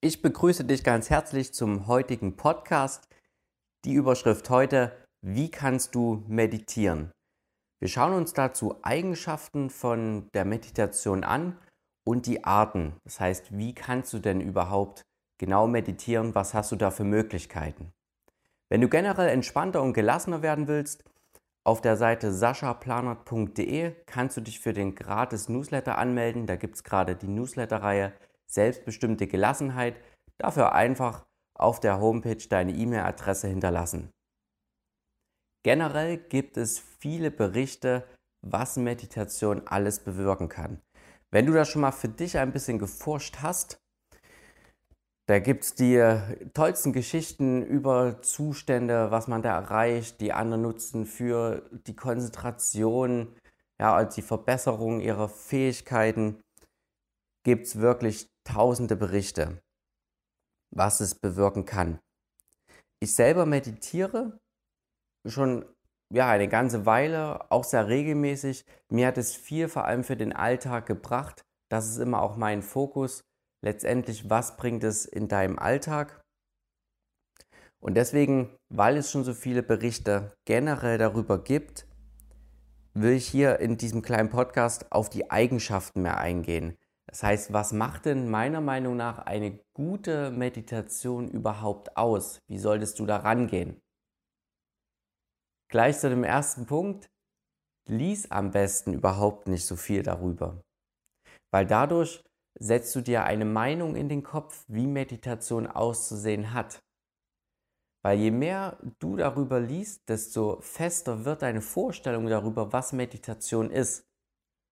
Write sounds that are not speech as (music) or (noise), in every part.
Ich begrüße dich ganz herzlich zum heutigen Podcast. Die Überschrift heute, wie kannst du meditieren? Wir schauen uns dazu Eigenschaften von der Meditation an und die Arten. Das heißt, wie kannst du denn überhaupt genau meditieren? Was hast du da für Möglichkeiten? Wenn du generell entspannter und gelassener werden willst, auf der Seite saschaplanert.de kannst du dich für den gratis Newsletter anmelden. Da gibt es gerade die Newsletter-Reihe selbstbestimmte Gelassenheit, dafür einfach auf der Homepage deine E-Mail-Adresse hinterlassen. Generell gibt es viele Berichte, was Meditation alles bewirken kann. Wenn du das schon mal für dich ein bisschen geforscht hast, da gibt es die tollsten Geschichten über Zustände, was man da erreicht, die anderen nutzen für die Konzentration, ja, als die Verbesserung ihrer Fähigkeiten. Gibt es wirklich tausende Berichte, was es bewirken kann. Ich selber meditiere schon ja, eine ganze Weile, auch sehr regelmäßig. Mir hat es viel vor allem für den Alltag gebracht. Das ist immer auch mein Fokus. Letztendlich, was bringt es in deinem Alltag? Und deswegen, weil es schon so viele Berichte generell darüber gibt, will ich hier in diesem kleinen Podcast auf die Eigenschaften mehr eingehen. Das heißt, was macht denn meiner Meinung nach eine gute Meditation überhaupt aus? Wie solltest du da rangehen? Gleich zu dem ersten Punkt, lies am besten überhaupt nicht so viel darüber. Weil dadurch setzt du dir eine Meinung in den Kopf, wie Meditation auszusehen hat. Weil je mehr du darüber liest, desto fester wird deine Vorstellung darüber, was Meditation ist.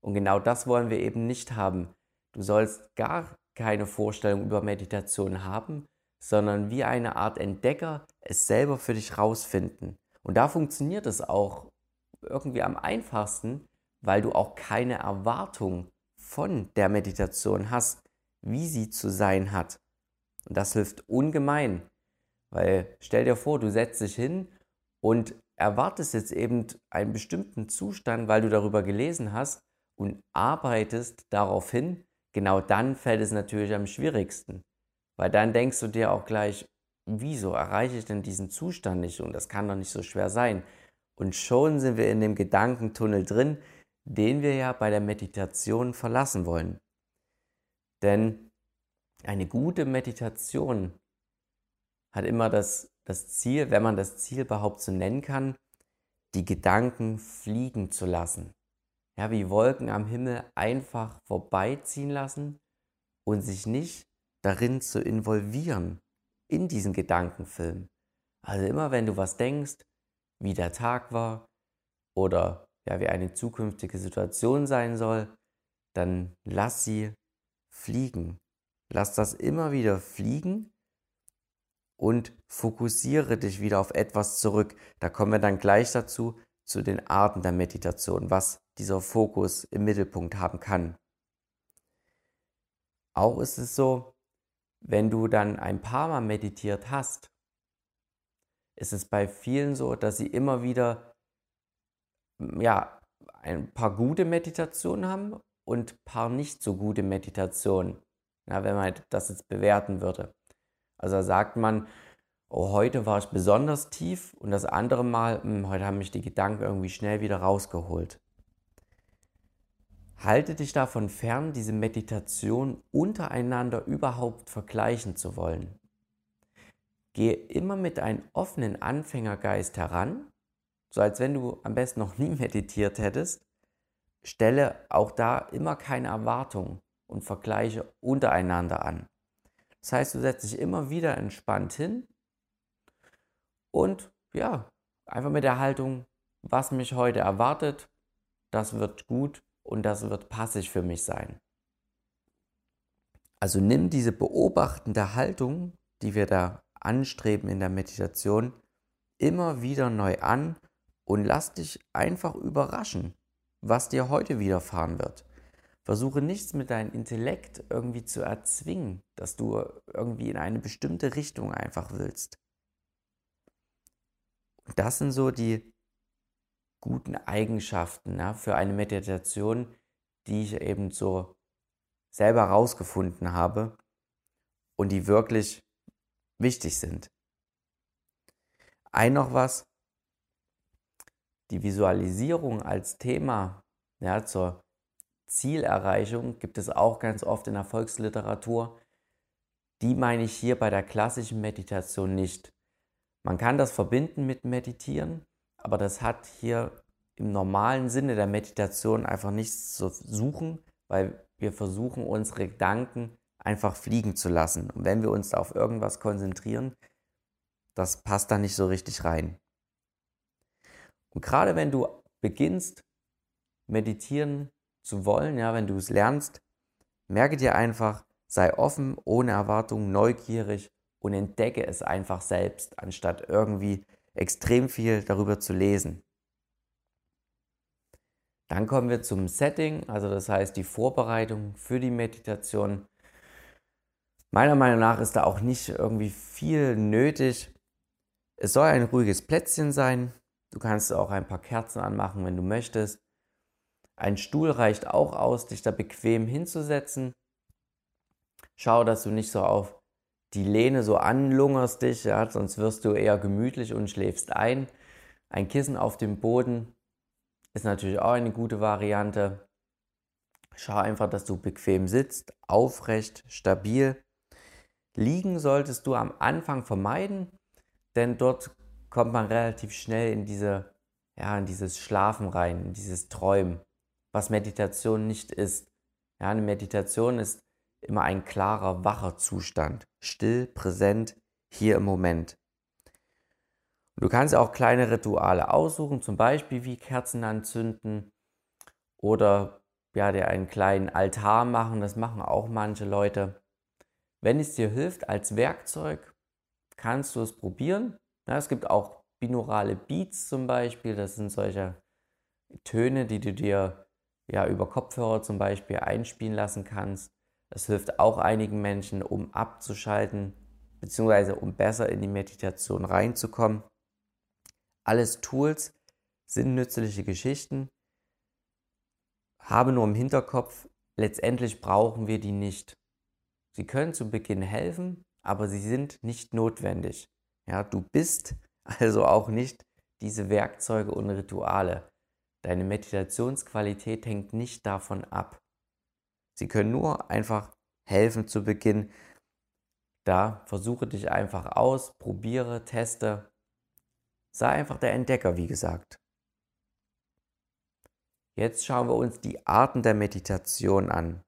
Und genau das wollen wir eben nicht haben. Du sollst gar keine Vorstellung über Meditation haben, sondern wie eine Art Entdecker es selber für dich rausfinden. Und da funktioniert es auch irgendwie am einfachsten, weil du auch keine Erwartung von der Meditation hast, wie sie zu sein hat. Und das hilft ungemein, weil stell dir vor, du setzt dich hin und erwartest jetzt eben einen bestimmten Zustand, weil du darüber gelesen hast und arbeitest darauf hin, genau dann fällt es natürlich am schwierigsten. Weil dann denkst du dir auch gleich, wieso erreiche ich denn diesen Zustand nicht? Und das kann doch nicht so schwer sein. Und schon sind wir in dem Gedankentunnel drin, den wir ja bei der Meditation verlassen wollen. Denn eine gute Meditation hat immer das, das Ziel, wenn man das Ziel überhaupt so nennen kann, die Gedanken fliegen zu lassen ja, wie Wolken am Himmel einfach vorbeiziehen lassen und sich nicht darin zu involvieren in diesen Gedankenfilm. Also immer wenn du was denkst, wie der Tag war oder ja, wie eine zukünftige Situation sein soll, dann lass sie fliegen. Lass das immer wieder fliegen und fokussiere dich wieder auf etwas zurück. Da kommen wir dann gleich dazu, zu den Arten der Meditation, was dieser Fokus im Mittelpunkt haben kann. Auch ist es so, wenn du dann ein paar Mal meditiert hast, ist es bei vielen so, dass sie immer wieder ja, ein paar gute Meditationen haben und ein paar nicht so gute Meditationen, ja, wenn man das jetzt bewerten würde. Also da sagt man, oh, heute war ich besonders tief und das andere Mal, mh, hm, heute haben mich die Gedanken irgendwie schnell wieder rausgeholt. Halte dich davon fern, diese Meditation untereinander überhaupt vergleichen zu wollen. Gehe immer mit einem offenen Anfängergeist heran, so als wenn du am besten noch nie (laughs) meditiert hättest. Stelle auch da immer keine Erwartungen und Vergleiche untereinander an. Das heißt, du setzt dich immer wieder entspannt hin und ja, einfach mit der Haltung, was mich heute erwartet, das wird gut und das wird passig für mich sein. Also nimm diese beobachtende Haltung, die wir da anstreben in der Meditation, immer wieder neu an und lass dich einfach überraschen, was dir heute widerfahren wird. Versuche nichts mit deinem Intellekt irgendwie zu erzwingen, dass du irgendwie in eine bestimmte Richtung einfach willst das sind so die guten Eigenschaften ja, für eine Meditation, die ich eben so selber herausgefunden habe. und die wirklich wichtig sind. Ein noch was, die Visualisierung als Thema ja, zur Zielerreichung gibt es auch ganz oft in der Volksliteratur. Die meine ich hier bei der klassischen Meditation nicht. Man kann das verbinden mit Meditieren, aber das hat hier im normalen Sinne der Meditation einfach nichts zu suchen, weil wir versuchen, unsere Gedanken einfach fliegen zu lassen. Und wenn wir uns auf irgendwas konzentrieren, das passt da nicht so richtig rein. Und gerade wenn du beginnst, meditieren zu wollen, ja, wenn du es lernst, merke dir einfach, sei offen, ohne Erwartung, neugierig und entdecke es einfach selbst, anstatt irgendwie extrem viel darüber zu lesen. Dann kommen wir zum Setting, also das heißt die Vorbereitung für die Meditation. Meiner Meinung nach ist da auch nicht irgendwie viel nötig. Es soll ein ruhiges Plätzchen sein. Du kannst auch ein paar Kerzen anmachen, wenn du möchtest. Ein Stuhl reicht auch aus, dich da bequem hinzusetzen. Schau, dass du nicht so auf die Lehne so anlungerst dich, ja, sonst wirst du eher gemütlich und schläfst ein. Ein Kissen auf dem Boden ist natürlich auch eine gute Variante. Schau einfach, dass du bequem sitzt, aufrecht, stabil. Liegen solltest du am Anfang vermeiden, denn dort kommt man relativ schnell in diese ja, in dieses Schlafen rein, in dieses Träumen, was Meditation nicht ist. Ja, eine Meditation ist immer ein klarer, wacher Zustand, still, präsent, hier im Moment. Du kannst auch kleine Rituale aussuchen, zum Beispiel wie Kerzen anzünden oder ja, dir einen kleinen Altar machen. Das machen auch manche Leute. Wenn es dir hilft als Werkzeug, kannst du es probieren. Ja, es gibt auch binaurale Beats zum Beispiel. Das sind solche Töne, die du dir ja über Kopfhörer zum Beispiel einspielen lassen kannst. Das hilft auch einigen Menschen, um abzuschalten, beziehungsweise um besser in die Meditation reinzukommen. Alles Tools sind nützliche Geschichten. Habe nur im Hinterkopf, letztendlich brauchen wir die nicht. Sie können zu Beginn helfen, aber sie sind nicht notwendig. Ja, du bist (laughs) also auch nicht diese Werkzeuge und Rituale. Deine Meditationsqualität hängt nicht davon ab. Sie können nur einfach helfen zu Beginn. Da versuche dich einfach aus, probiere, teste Sei einfach der Entdecker, wie gesagt. Jetzt schauen wir uns die Arten der Meditation an.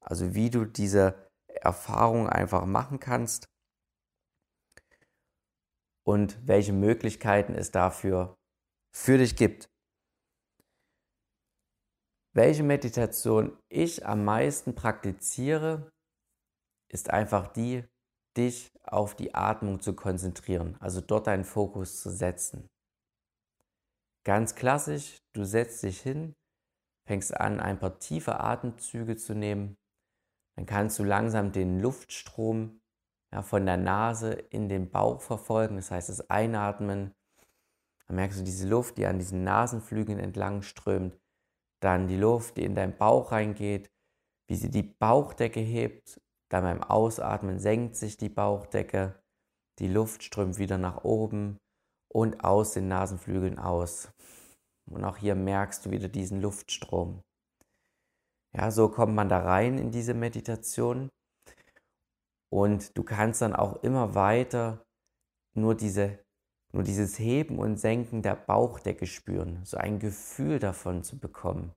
Also wie du diese Erfahrung einfach machen kannst und welche Möglichkeiten es dafür für dich gibt. Welche Meditation ich am meisten praktiziere, ist einfach die, dich auf die Atmung zu konzentrieren, also dort deinen Fokus zu setzen. Ganz klassisch, du setzt dich hin, fängst an, ein paar tiefe Atemzüge zu nehmen, dann kannst du langsam den Luftstrom ja, von der Nase in den Bauch verfolgen, das heißt das Einatmen, dann merkst du diese Luft, die an diesen Nasenflügeln entlang strömt, dann die Luft, die in deinen Bauch reingeht, wie sie die Bauchdecke hebt dann beim Ausatmen senkt sich die Bauchdecke, die Luft strömt wieder nach oben und aus den Nasenflügeln aus. Und auch hier merkst du wieder diesen Luftstrom. Ja, so kommt man da rein in diese Meditation. Und du kannst dann auch immer weiter nur, diese, nur dieses Heben und Senken der Bauchdecke spüren, so ein Gefühl davon zu bekommen.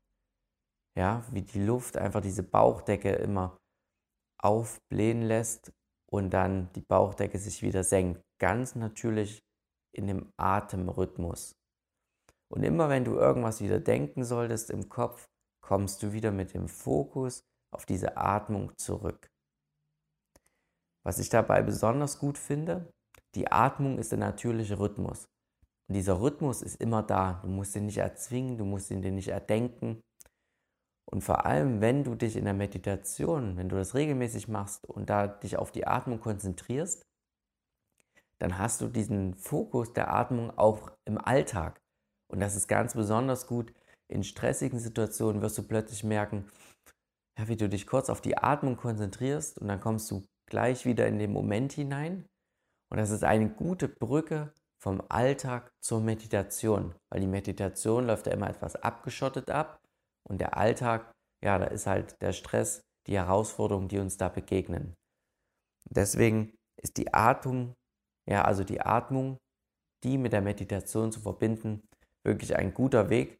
Ja, wie die Luft einfach diese Bauchdecke immer aufblähen lässt und dann die Bauchdecke sich wieder senkt. Ganz natürlich in dem Atemrhythmus. Und immer wenn du irgendwas wieder denken solltest im Kopf, kommst du wieder mit dem Fokus auf diese Atmung zurück. Was ich dabei besonders gut finde, die Atmung ist der natürliche Rhythmus. Und dieser Rhythmus ist immer da. Du musst ihn nicht erzwingen, du musst ihn dir nicht erdenken. Und vor allem, wenn du dich in der Meditation, wenn du das regelmäßig machst und da dich auf die Atmung konzentrierst, dann hast du diesen Fokus der Atmung auch im Alltag. Und das ist ganz besonders gut. In stressigen Situationen wirst du plötzlich merken, ja, wie du dich kurz auf die Atmung konzentrierst und dann kommst du gleich wieder in den Moment hinein. Und das ist eine gute Brücke vom Alltag zur Meditation, weil die Meditation läuft ja immer etwas abgeschottet ab und der Alltag, ja, da ist halt der Stress, die Herausforderungen, die uns da begegnen. Deswegen ist die Atmung, ja, also die Atmung, die mit der Meditation zu verbinden, wirklich ein guter Weg.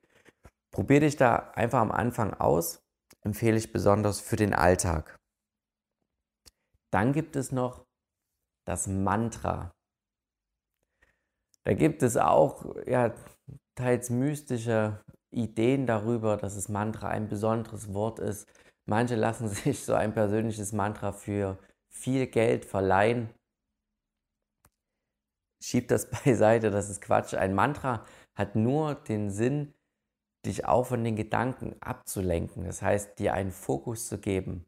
Probier dich da einfach am Anfang aus, empfehle ich besonders für den Alltag. Dann gibt es noch das Mantra. Da gibt es auch ja, teils mystische Ideen darüber, dass das Mantra ein besonderes Wort ist. Manche lassen (laughs) sich so ein persönliches Mantra für viel Geld verleihen. Schieb das (laughs) beiseite, das ist Quatsch. Ein Mantra hat nur den Sinn, dich auch von den Gedanken abzulenken. Das heißt, dir einen Fokus zu geben.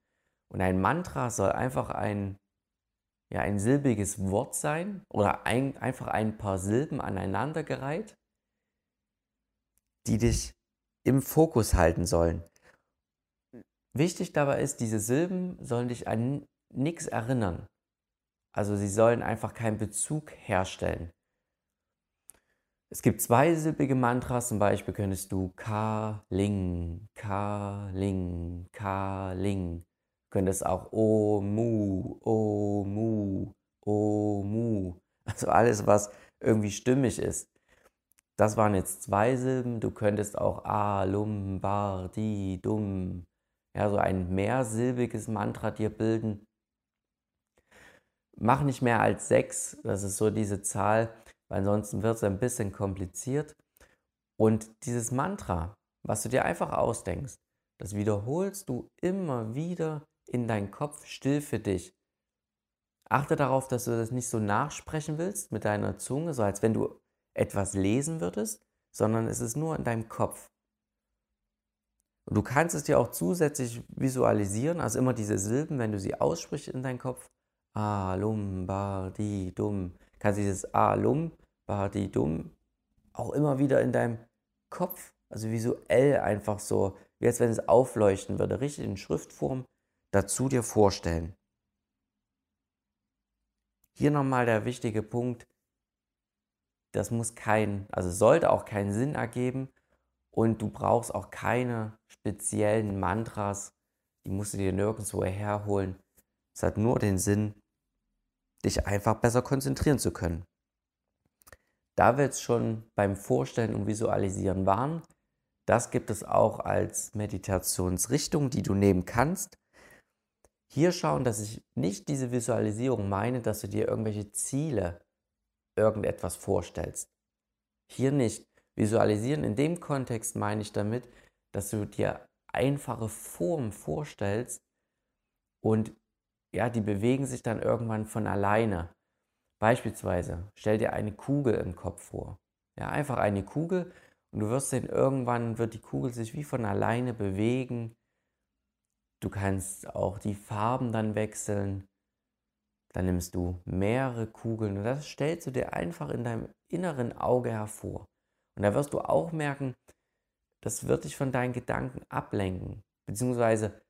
Und ein Mantra soll einfach ein, ja, ein silbiges Wort sein oder ein, einfach ein paar Silben aneinandergereiht, die dich im Fokus halten sollen. Wichtig dabei ist, diese Silben sollen dich an nichts erinnern. Also sie sollen einfach keinen Bezug herstellen. Es gibt zweisilbige Mantras, zum Beispiel könntest du Ka-Ling, Ka-Ling, Ka-Ling. Du könntest auch O-Mu, O-Mu, O-Mu. (laughs) Also alles, was irgendwie stimmig ist. Das waren jetzt zwei Silben. Du könntest auch A, Lum, Bar, Di, Dum. Ja, so ein mehrsilbiges Mantra dir bilden. Mach nicht mehr als sechs. Das ist so diese Zahl weil ansonsten wird es ein bisschen kompliziert. Und dieses Mantra, was du dir einfach ausdenkst, das wiederholst du immer wieder in deinen Kopf still für dich. Achte darauf, dass du das nicht so nachsprechen willst mit deiner Zunge, so als wenn du etwas lesen würdest, sondern es ist nur in deinem Kopf. Und du kannst es dir auch zusätzlich visualisieren, also immer diese Silben, wenn du sie aussprichst in deinem Kopf. Ah, lum, ba, di, dum kannst dieses Alum, Bahadidum auch immer wieder in deinem Kopf, also visuell einfach so, wie als wenn es aufleuchten würde, richtig in Schriftform dazu dir vorstellen. Hier nochmal der wichtige Punkt, das muss kein, also sollte auch keinen Sinn ergeben und du brauchst auch keine speziellen Mantras, die musst du dir nirgendwo herholen. Es hat nur den Sinn, dich einfach besser konzentrieren zu können. Da wir jetzt schon beim Vorstellen und Visualisieren waren, das gibt es auch als Meditationsrichtung, die du nehmen kannst. Hier schauen, dass ich nicht diese Visualisierung meine, dass du dir irgendwelche Ziele, irgendetwas vorstellst. Hier nicht. Visualisieren in dem Kontext meine ich damit, dass du dir einfache Formen vorstellst und ja, die bewegen sich dann irgendwann von alleine. Beispielsweise, stell dir eine Kugel im Kopf vor. Ja, einfach eine Kugel und du wirst sehen, irgendwann wird die Kugel sich wie von alleine bewegen. Du kannst auch die Farben dann wechseln. Dann nimmst du mehrere Kugeln und das stellst du dir einfach in deinem inneren Auge hervor. Und da wirst du auch merken, das wird dich von deinen Gedanken ablenken. Beziehungsweise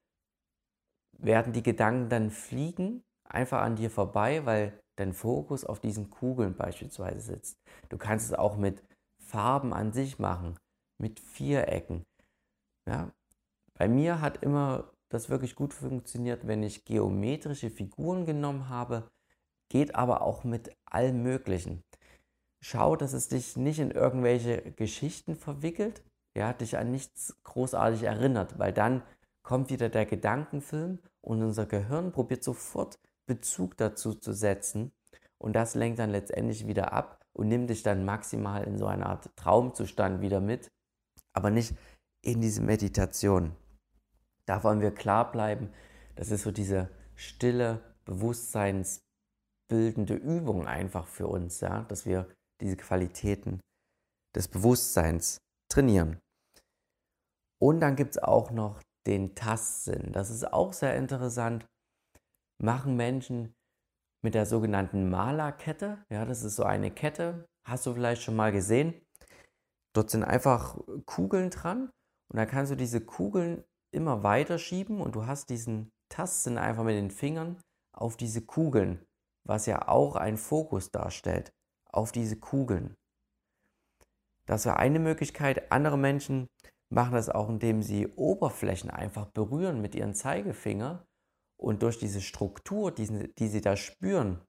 werden die Gedanken dann fliegen, einfach an dir vorbei, weil dein Fokus auf diesen Kugeln beispielsweise sitzt. Du kannst es auch mit Farben an sich machen, mit Vierecken. Ja? Bei mir hat immer das wirklich gut funktioniert, wenn ich geometrische Figuren genommen habe, geht aber auch mit allem Möglichen. Schau, dass es dich nicht in irgendwelche Geschichten verwickelt, ja, dich an nichts großartig erinnert, weil dann kommt wieder der Gedankenfilm und unser Gehirn probiert sofort Bezug dazu zu setzen und das lenkt dann letztendlich wieder ab und nimmt dich dann maximal in so eine Art Traumzustand wieder mit, aber nicht in diese Meditation. Da wollen wir klar bleiben, das ist so diese stille, bewusstseinsbildende Übung einfach für uns, ja, dass wir diese Qualitäten des Bewusstseins trainieren. Und dann gibt es auch noch den Tastsinn. Das ist auch sehr interessant. Machen Menschen mit der sogenannten Malerkette. Ja, das ist so eine Kette. Hast du vielleicht schon mal gesehen? Dort sind einfach Kugeln dran und da kannst du diese Kugeln immer weiter schieben und du hast diesen Tastsinn einfach mit den Fingern auf diese Kugeln, was ja auch ein Fokus darstellt, auf diese Kugeln. Das wäre eine Möglichkeit. Andere Menschen machen das auch, indem sie Oberflächen einfach berühren mit ihren Zeigefinger und durch diese Struktur, die, sie, die sie da spüren,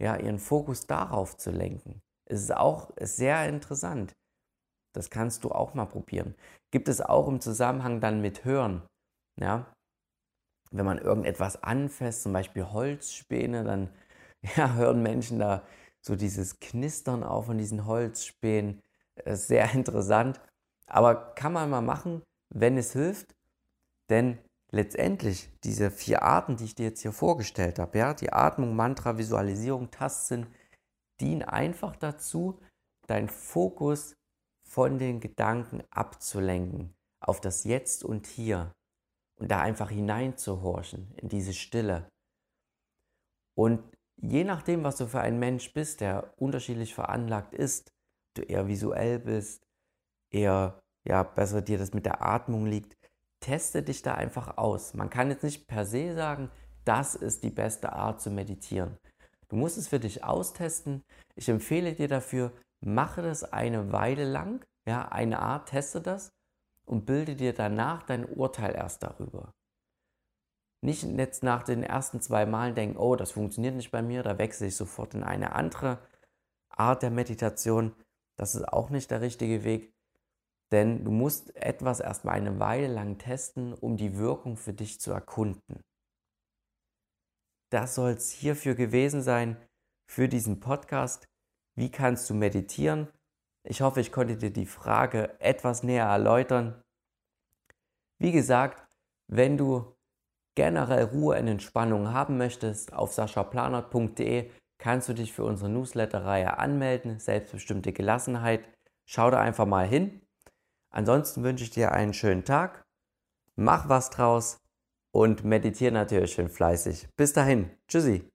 ja, ihren Fokus darauf zu lenken. Es ist auch sehr interessant. Das kannst du auch mal probieren. Gibt es auch im Zusammenhang dann mit Hören. Ja? Wenn man irgendetwas anfasst, zum Beispiel Holzspäne, dann (laughs) ja, hören Menschen da so dieses Knistern auch von diesen Holzspänen. Sehr interessant. Aber kann man mal machen, wenn es hilft. Denn letztendlich diese vier Arten, die ich dir jetzt hier vorgestellt habe, ja, die Atmung, Mantra, Visualisierung, Tastsinn, dienen einfach dazu, deinen Fokus von den Gedanken abzulenken auf das Jetzt und Hier und da einfach hineinzuhorchen in diese Stille. Und je nachdem, was du für ein Mensch bist, der unterschiedlich veranlagt ist, du eher visuell bist, eher ja besser dir das mit der Atmung liegt, teste dich da einfach aus. Man kann jetzt nicht per se sagen, das ist die beste Art zu meditieren. Du musst es für dich austesten. Ich empfehle dir dafür, mache das eine Weile lang, ja, eine Art, teste das und bilde dir danach dein Urteil erst darüber. Nicht jetzt nach den ersten zwei Malen denken, oh, das funktioniert nicht bei mir, da wechsle ich sofort in eine andere Art der Meditation. Das ist auch nicht der richtige Weg, denn du musst etwas erstmal eine Weile lang testen, um die Wirkung für dich zu erkunden. Das soll es hierfür gewesen sein, für diesen Podcast. Wie kannst du meditieren? Ich hoffe, ich konnte dir die Frage etwas näher erläutern. Wie gesagt, wenn du generell Ruhe und Entspannung haben möchtest, auf saschaplanert.de kannst du dich für unsere Newsletter-Reihe anmelden, selbstbestimmte Gelassenheit. Schau da einfach mal hin. Ansonsten wünsche ich dir einen schönen Tag, mach was draus und meditiere natürlich schön fleißig. Bis dahin, tschüssi.